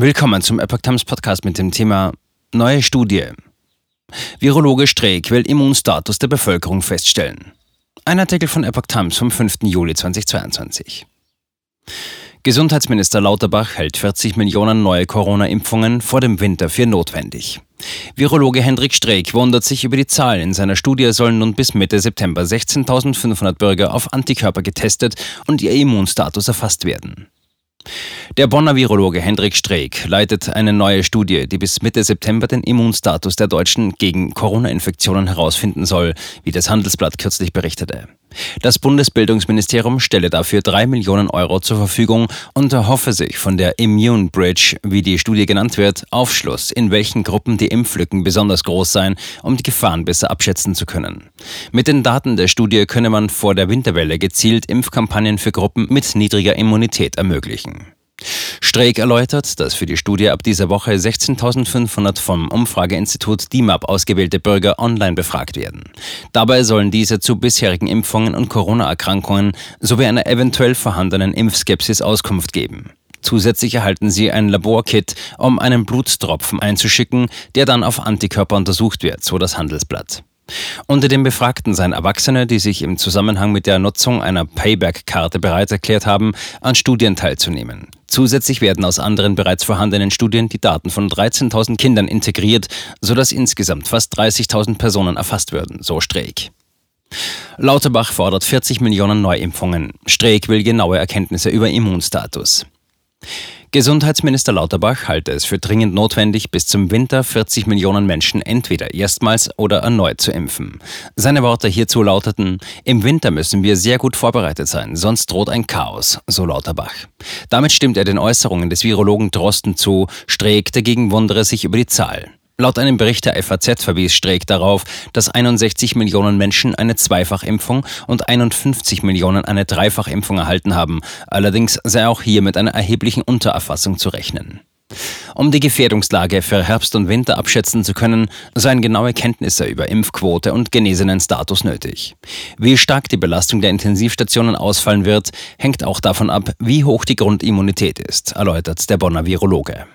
Willkommen zum Epoch Times Podcast mit dem Thema Neue Studie. Virologe Streeck will Immunstatus der Bevölkerung feststellen. Ein Artikel von Epoch Times vom 5. Juli 2022. Gesundheitsminister Lauterbach hält 40 Millionen neue Corona-Impfungen vor dem Winter für notwendig. Virologe Hendrik Streeck wundert sich über die Zahlen. In seiner Studie sollen nun bis Mitte September 16.500 Bürger auf Antikörper getestet und ihr Immunstatus erfasst werden. Der Bonner Virologe Hendrik Streeck leitet eine neue Studie, die bis Mitte September den Immunstatus der Deutschen gegen Corona-Infektionen herausfinden soll, wie das Handelsblatt kürzlich berichtete. Das Bundesbildungsministerium stelle dafür drei Millionen Euro zur Verfügung und erhoffe sich von der Immune Bridge, wie die Studie genannt wird, Aufschluss, in welchen Gruppen die Impflücken besonders groß seien, um die Gefahren besser abschätzen zu können. Mit den Daten der Studie könne man vor der Winterwelle gezielt Impfkampagnen für Gruppen mit niedriger Immunität ermöglichen. Streeck erläutert, dass für die Studie ab dieser Woche 16.500 vom Umfrageinstitut DIMAP ausgewählte Bürger online befragt werden. Dabei sollen diese zu bisherigen Impfungen und Corona-Erkrankungen sowie einer eventuell vorhandenen Impfskepsis Auskunft geben. Zusätzlich erhalten sie ein Laborkit, um einen Blutstropfen einzuschicken, der dann auf Antikörper untersucht wird, so das Handelsblatt. Unter den Befragten seien Erwachsene, die sich im Zusammenhang mit der Nutzung einer Payback-Karte bereit erklärt haben, an Studien teilzunehmen. Zusätzlich werden aus anderen bereits vorhandenen Studien die Daten von 13.000 Kindern integriert, sodass insgesamt fast 30.000 Personen erfasst würden, so Streeck. Lauterbach fordert 40 Millionen Neuimpfungen. Streeck will genaue Erkenntnisse über Immunstatus. Gesundheitsminister Lauterbach halte es für dringend notwendig, bis zum Winter 40 Millionen Menschen entweder erstmals oder erneut zu impfen. Seine Worte hierzu lauteten, im Winter müssen wir sehr gut vorbereitet sein, sonst droht ein Chaos, so Lauterbach. Damit stimmt er den Äußerungen des Virologen Drosten zu, Streeck dagegen wundere sich über die Zahl. Laut einem Bericht der FAZ verwies Streeck darauf, dass 61 Millionen Menschen eine Zweifachimpfung und 51 Millionen eine Dreifachimpfung erhalten haben. Allerdings sei auch hier mit einer erheblichen Untererfassung zu rechnen. Um die Gefährdungslage für Herbst und Winter abschätzen zu können, seien genaue Kenntnisse über Impfquote und genesenen Status nötig. Wie stark die Belastung der Intensivstationen ausfallen wird, hängt auch davon ab, wie hoch die Grundimmunität ist, erläutert der Bonner Virologe.